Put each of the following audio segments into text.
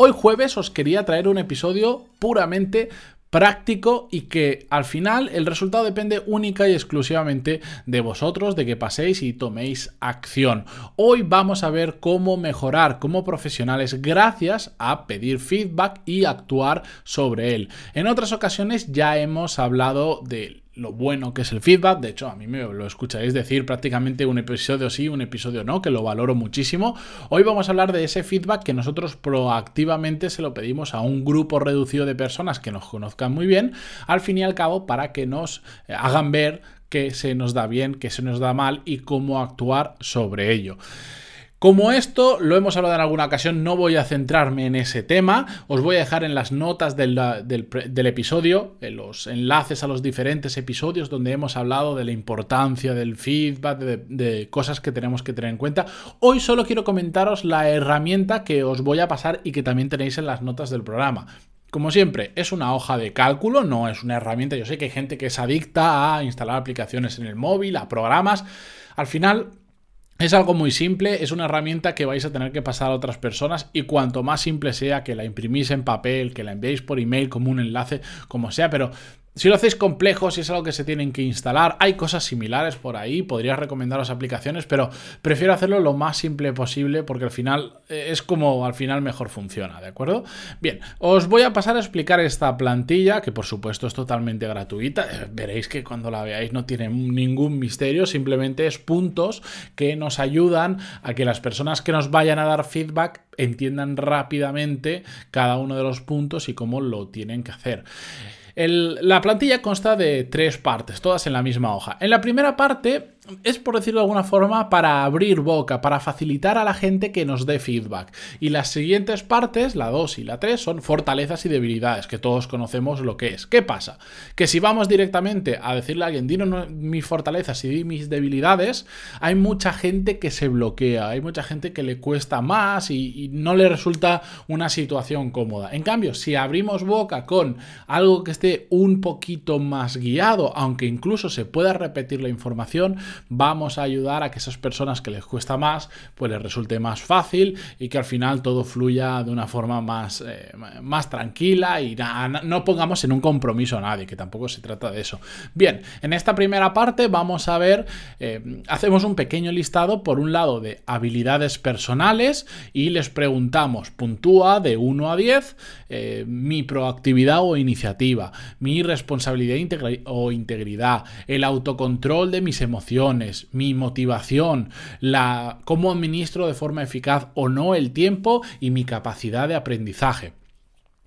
Hoy jueves os quería traer un episodio puramente práctico y que al final el resultado depende única y exclusivamente de vosotros, de que paséis y toméis acción. Hoy vamos a ver cómo mejorar como profesionales gracias a pedir feedback y actuar sobre él. En otras ocasiones ya hemos hablado de lo bueno que es el feedback. De hecho, a mí me lo escucharéis decir prácticamente un episodio sí, un episodio no, que lo valoro muchísimo. Hoy vamos a hablar de ese feedback que nosotros proactivamente se lo pedimos a un grupo reducido de personas que nos conozcan muy bien, al fin y al cabo, para que nos eh, hagan ver que se nos da bien, que se nos da mal y cómo actuar sobre ello. Como esto lo hemos hablado en alguna ocasión, no voy a centrarme en ese tema. Os voy a dejar en las notas del, episodio, en los enlaces a los diferentes episodios donde hemos hablado de la importancia del feedback, de, de cosas que tenemos que tener en cuenta. Hoy solo quiero comentaros la herramienta que os voy a pasar y que también tenéis en las notas del programa. Como siempre, es una hoja de cálculo, no es una herramienta. Yo sé que hay gente que es adicta a instalar aplicaciones en el móvil, a programas. Al final, es algo muy simple, es una herramienta que vais a tener que pasar a otras personas y cuanto más simple sea que la imprimís en papel, que la enviéis por email como un enlace, como sea, pero si lo hacéis complejo, si es algo que se tienen que instalar, hay cosas similares por ahí, podría recomendaros aplicaciones, pero prefiero hacerlo lo más simple posible porque al final eh, es como al final mejor funciona, ¿de acuerdo? Bien, os voy a pasar a explicar esta plantilla, que por supuesto es totalmente gratuita, eh, veréis que cuando la veáis no tiene ningún misterio, simplemente es puntos que nos ayudan a que las personas que nos vayan a dar feedback entiendan rápidamente cada uno de los puntos y cómo lo tienen que hacer la plantilla consta de tres partes, todas en la misma hoja. En la primera parte es, por decirlo de alguna forma, para abrir boca, para facilitar a la gente que nos dé feedback. Y las siguientes partes, la 2 y la 3, son fortalezas y debilidades, que todos conocemos lo que es. ¿Qué pasa? Que si vamos directamente a decirle a alguien, dinos mis fortalezas y mis debilidades, hay mucha gente que se bloquea, hay mucha gente que le cuesta más y, y no le resulta una situación cómoda. En cambio, si abrimos boca con algo que esté un poquito más guiado, aunque incluso se pueda repetir la información, vamos a ayudar a que esas personas que les cuesta más, pues les resulte más fácil y que al final todo fluya de una forma más, eh, más tranquila y no pongamos en un compromiso a nadie, que tampoco se trata de eso. Bien, en esta primera parte vamos a ver, eh, hacemos un pequeño listado por un lado de habilidades personales y les preguntamos, puntúa de 1 a 10 eh, mi proactividad o iniciativa, mi responsabilidad o integridad, el autocontrol de mis emociones, mi motivación, la cómo administro de forma eficaz o no el tiempo y mi capacidad de aprendizaje.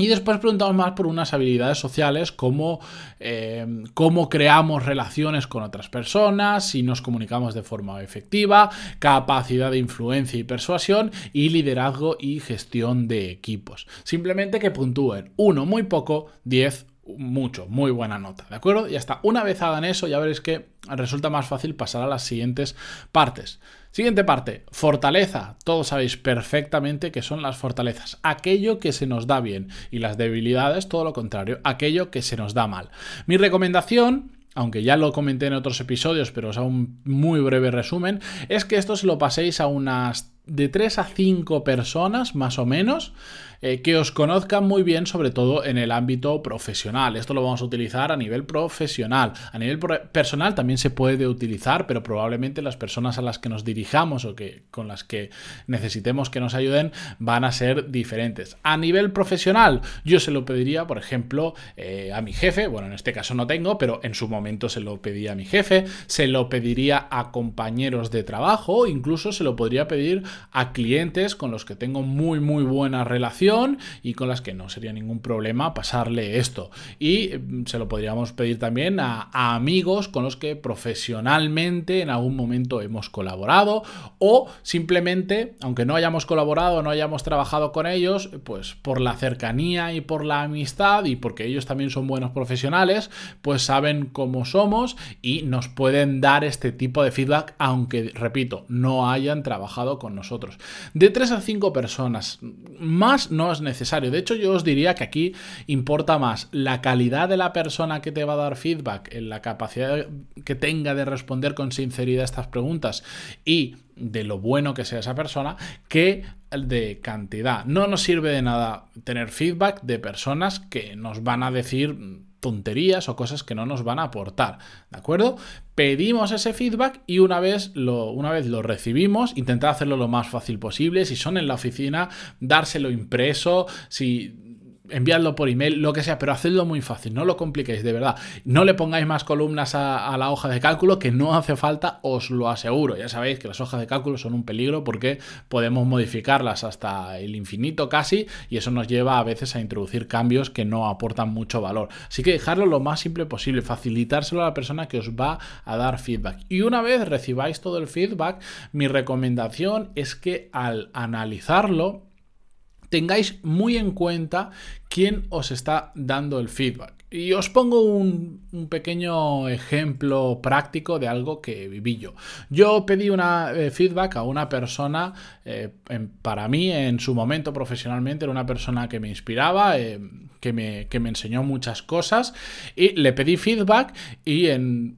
Y después preguntamos más por unas habilidades sociales como eh, cómo creamos relaciones con otras personas, si nos comunicamos de forma efectiva, capacidad de influencia y persuasión y liderazgo y gestión de equipos. Simplemente que puntúen uno muy poco, 10 mucho, muy buena nota, ¿de acuerdo? Y hasta una vez hagan eso, ya veréis que resulta más fácil pasar a las siguientes partes. Siguiente parte, fortaleza. Todos sabéis perfectamente que son las fortalezas, aquello que se nos da bien y las debilidades, todo lo contrario, aquello que se nos da mal. Mi recomendación aunque ya lo comenté en otros episodios, pero os hago un muy breve resumen, es que esto se lo paséis a unas de 3 a 5 personas más o menos eh, que os conozcan muy bien, sobre todo en el ámbito profesional. Esto lo vamos a utilizar a nivel profesional. A nivel personal también se puede utilizar, pero probablemente las personas a las que nos dirijamos o que, con las que necesitemos que nos ayuden van a ser diferentes. A nivel profesional, yo se lo pediría, por ejemplo, eh, a mi jefe. Bueno, en este caso no tengo, pero en su momento se lo pedía a mi jefe. Se lo pediría a compañeros de trabajo, incluso se lo podría pedir a clientes con los que tengo muy, muy buena relación y con las que no sería ningún problema pasarle esto. Y mm, se lo podríamos pedir también a, amigos con los que profesionalmente en algún momento hemos colaborado o simplemente, aunque no hayamos colaborado, no hayamos trabajado con ellos, pues por la cercanía y por la amistad y porque ellos también son buenos profesionales, pues saben cómo somos y nos pueden dar este tipo de feedback, aunque, repito, no hayan trabajado con nosotros. De 3 a 5 personas, más no es necesario. De hecho, yo os diría que aquí importa más la calidad de la persona que te va a dar feedback, en la capacidad que tenga de responder con sinceridad estas preguntas y de lo bueno que sea esa persona que de cantidad. No nos sirve de nada tener feedback de personas que nos van a decir tonterías o cosas que no nos van a aportar, ¿de acuerdo? Pedimos ese feedback y una vez lo, una vez lo recibimos, intentar hacerlo lo más fácil posible. Si son en la oficina, dárselo impreso. Si enviadlo por email, lo que sea, pero hacedlo muy fácil, no lo compliquéis, de verdad. No le pongáis más columnas a, la hoja de cálculo que no hace falta, os lo aseguro. Ya sabéis que las hojas de cálculo son un peligro porque podemos modificarlas hasta el infinito casi y eso nos lleva a veces a introducir cambios que no aportan mucho valor. Así que dejarlo lo más simple posible, facilitárselo a la persona que os va a dar feedback. Y una vez recibáis todo el feedback, mi recomendación es que al analizarlo, tengáis muy en cuenta quién os está dando el feedback. Y os pongo un, pequeño ejemplo práctico de algo que viví yo. Yo pedí una eh, feedback a una persona, eh, para mí en su momento profesionalmente era una persona que me inspiraba, eh, que, me, que, me, enseñó muchas cosas y le pedí feedback y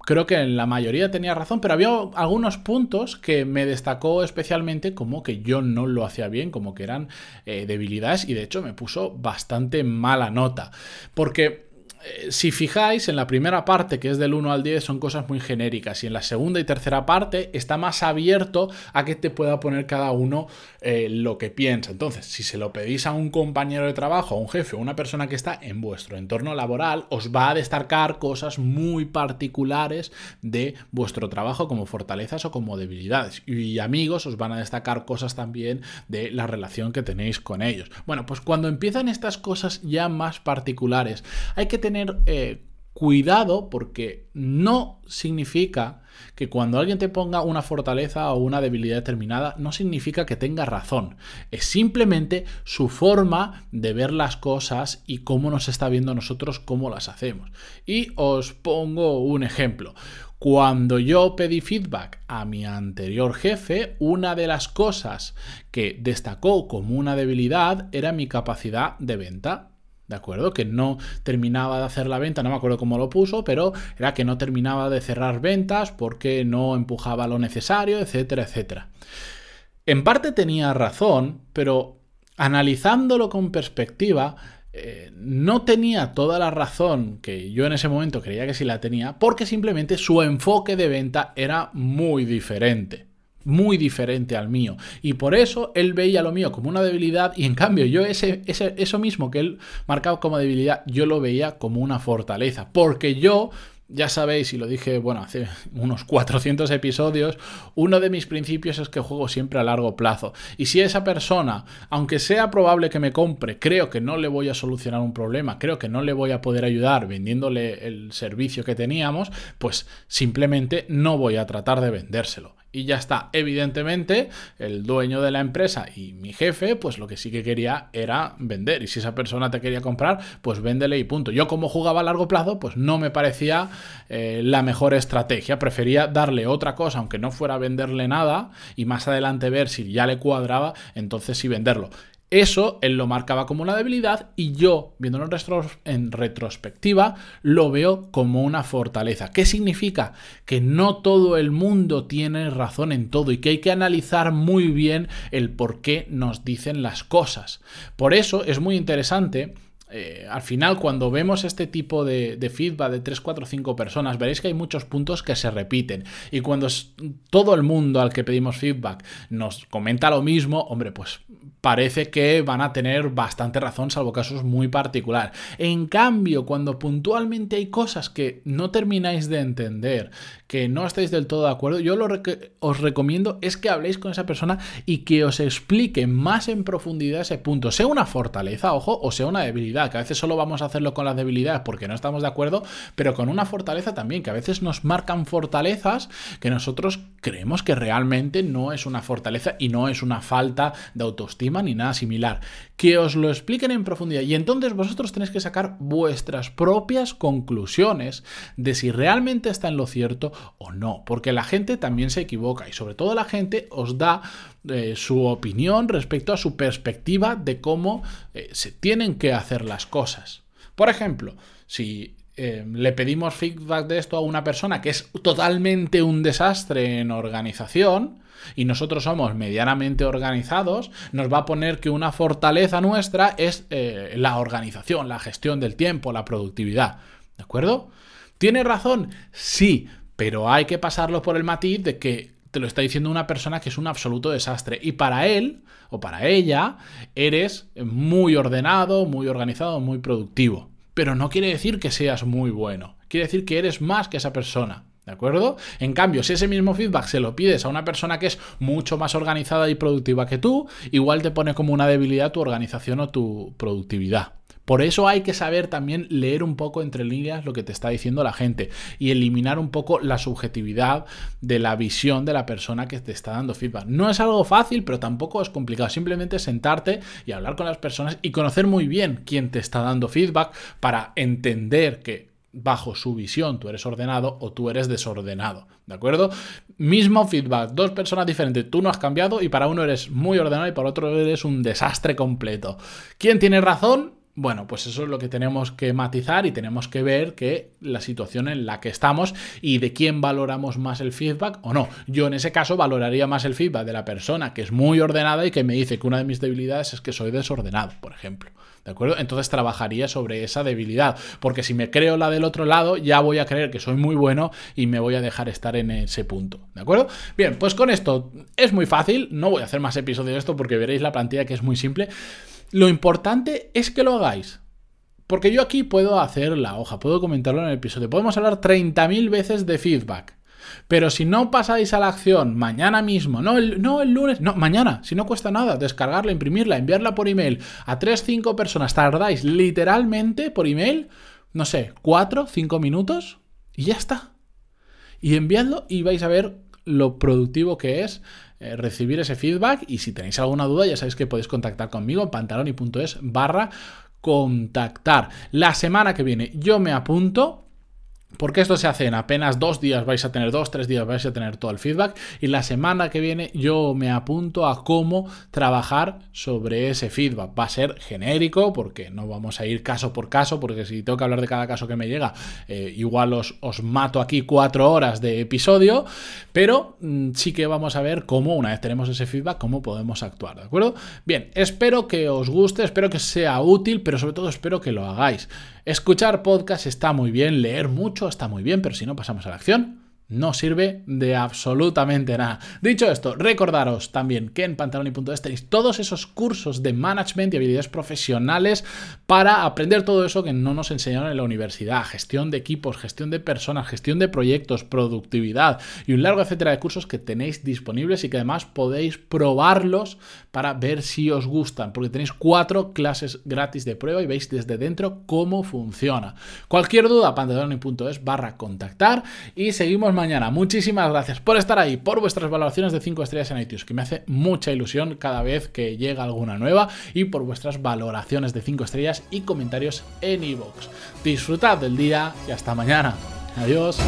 creo que en la mayoría tenía razón, pero había algunos puntos que me destacó especialmente como que yo no lo hacía bien, como que eran debilidades y de hecho me puso bastante mala nota. Porque si fijáis, en la primera parte, que es del 1 al 10, son cosas muy genéricas. Y en la segunda y tercera parte está más abierto a que te pueda poner cada uno eh, lo que piensa. Entonces, si se lo pedís a un compañero de trabajo, a un jefe o una persona que está en vuestro entorno laboral, os va a destacar cosas muy particulares de vuestro trabajo como fortalezas o como debilidades. Y amigos os van a destacar cosas también de la relación que tenéis con ellos. Bueno, pues cuando empiezan estas cosas ya más particulares, hay que tener tener eh, cuidado porque no significa que cuando alguien te ponga una fortaleza o una debilidad determinada, no significa que tenga razón. Es simplemente su forma de ver las cosas y cómo nos está viendo nosotros, cómo las hacemos. Y os pongo un ejemplo. Cuando yo pedí feedback a mi anterior jefe, una de las cosas que destacó como una debilidad era mi capacidad de venta. ¿De acuerdo? Que no terminaba de hacer la venta, no me acuerdo cómo lo puso, pero era que no terminaba de cerrar ventas porque no empujaba lo necesario, etcétera, etcétera. En parte tenía razón, pero analizándolo con perspectiva, eh, no tenía toda la razón que yo en ese momento creía que sí la tenía, porque simplemente su enfoque de venta era muy diferente muy diferente al mío. Y por eso él veía lo mío como una debilidad y en cambio yo ese, eso mismo que él marcaba como debilidad, yo lo veía como una fortaleza. Porque yo ya sabéis, y lo dije, bueno, hace unos 400 episodios, uno de mis principios es que juego siempre a largo plazo. Y si esa persona, aunque sea probable que me compre, creo que no le voy a solucionar un problema, creo que no le voy a poder ayudar vendiéndole el servicio que teníamos, pues simplemente no voy a tratar de vendérselo y ya está. Evidentemente, el dueño de la empresa y mi jefe, pues lo que sí que quería era vender. Y si esa persona te quería comprar, pues véndele y punto. Yo como jugaba a largo plazo, pues no me parecía eh, la mejor estrategia. Prefería darle otra cosa, aunque no fuera venderle nada, y más adelante ver si ya le cuadraba, entonces sí venderlo. Eso él lo marcaba como una debilidad y yo, viéndolo en, retrospectiva, lo veo como una fortaleza. ¿Qué significa? Que no todo el mundo tiene razón en todo y que hay que analizar muy bien el por qué nos dicen las cosas. Por eso es muy interesante eh, al final cuando vemos este tipo de, feedback de 3, 4, 5 personas, veréis que hay muchos puntos que se repiten. Y cuando todo el mundo al que pedimos feedback nos comenta lo mismo, hombre, pues parece que van a tener bastante razón, salvo casos muy particulares. En cambio, cuando puntualmente hay cosas que no termináis de entender, que no estáis del todo de acuerdo, yo lo que os recomiendo es que habléis con esa persona y que os explique más en profundidad ese punto, sea una fortaleza, ojo, o sea una debilidad, que a veces solo vamos a hacerlo con las debilidades porque no estamos de acuerdo, pero con una fortaleza también, que a veces nos marcan fortalezas que nosotros creemos que realmente no es una fortaleza y no es una falta de autoestima ni nada similar. Que os lo expliquen en profundidad y entonces vosotros tenéis que sacar vuestras propias conclusiones de si realmente está en lo cierto o no, porque la gente también se equivoca y sobre todo la gente os da eh, su opinión respecto a su perspectiva de cómo eh, se tienen que hacer las cosas. Por ejemplo, si eh, le pedimos feedback de esto a una persona que es totalmente un desastre en organización y nosotros somos medianamente organizados, nos va a poner que una fortaleza nuestra es la organización, la gestión del tiempo, la productividad. ¿De acuerdo? ¿Tiene razón? Sí, pero hay que pasarlo por el matiz de que te lo está diciendo una persona que es un absoluto desastre. Y para él o para ella eres muy ordenado, muy organizado, muy productivo. Pero no quiere decir que seas muy bueno. Quiere decir que eres más que esa persona. ¿De acuerdo? En cambio, si ese mismo feedback se lo pides a una persona que es mucho más organizada y productiva que tú, igual te pone como una debilidad tu organización o tu productividad. Por eso hay que saber también leer un poco entre líneas lo que te está diciendo la gente y eliminar un poco la subjetividad de la visión de la persona que te está dando feedback. No es algo fácil, pero tampoco es complicado. Simplemente sentarte y hablar con las personas y conocer muy bien quién te está dando feedback para entender que bajo su visión tú eres ordenado o tú eres desordenado, ¿de acuerdo? Mismo feedback, dos personas diferentes, tú no has cambiado y para uno eres muy ordenado y para otro eres un desastre completo. ¿Quién tiene razón? Bueno, pues eso es lo que tenemos que matizar y tenemos que ver que la situación en la que estamos y de quién valoramos más el feedback o no. Yo en ese caso valoraría más el feedback de la persona que es muy ordenada y que me dice que una de mis debilidades es que soy desordenado, por ejemplo. ¿De acuerdo? Entonces trabajaría sobre esa debilidad, porque si me creo la del otro lado, ya voy a creer que soy muy bueno y me voy a dejar estar en ese punto. ¿De acuerdo? Bien, pues con esto es muy fácil, no voy a hacer más episodios de esto porque veréis la plantilla que es muy simple. Lo importante es que lo hagáis. Porque yo aquí puedo hacer la hoja, puedo comentarlo en el episodio. Podemos hablar 30.000 veces de feedback. Pero si no pasáis a la acción mañana mismo, no el, no el lunes, no, mañana, si no cuesta nada, descargarla, imprimirla, enviarla por email a 3-5 personas, tardáis literalmente por email, no sé, 4, 5 minutos y ya está. Y enviadlo y vais a ver lo productivo que es eh, recibir ese feedback y si tenéis alguna duda ya sabéis que podéis contactar conmigo en pantaloni.es barra contactar. La semana que viene yo me apunto porque esto se hace en apenas dos días, vais a tener dos, tres días, vais a tener todo el feedback. Y la semana que viene yo me apunto a cómo trabajar sobre ese feedback. Va a ser genérico, porque no vamos a ir caso por caso, porque si tengo que hablar de cada caso que me llega, eh, igual os, os, mato aquí cuatro horas de episodio. Pero mm, sí que vamos a ver cómo, una vez tenemos ese feedback, cómo podemos actuar, ¿de acuerdo? Bien, espero que os guste, espero que sea útil, pero sobre todo espero que lo hagáis. Escuchar podcast está muy bien, leer mucho está muy bien, pero si no pasamos a la acción, no sirve de absolutamente nada. Dicho esto, recordaros también que en pantaloni.es tenéis todos esos cursos de management y habilidades profesionales para aprender todo eso que no nos enseñaron en la universidad. Gestión de equipos, gestión de personas, gestión de proyectos, productividad y un largo etcétera de cursos que tenéis disponibles y que además podéis probarlos para ver si os gustan, porque tenéis cuatro clases gratis de prueba y veis desde dentro cómo funciona. Cualquier duda, pantaloni.es barra contactar y seguimos mañana. Muchísimas gracias por estar ahí, por vuestras valoraciones de 5 estrellas en iTunes, que me hace mucha ilusión cada vez que llega alguna nueva, y por vuestras valoraciones de 5 estrellas y comentarios en iVoox. Disfrutad del día y hasta mañana. Adiós.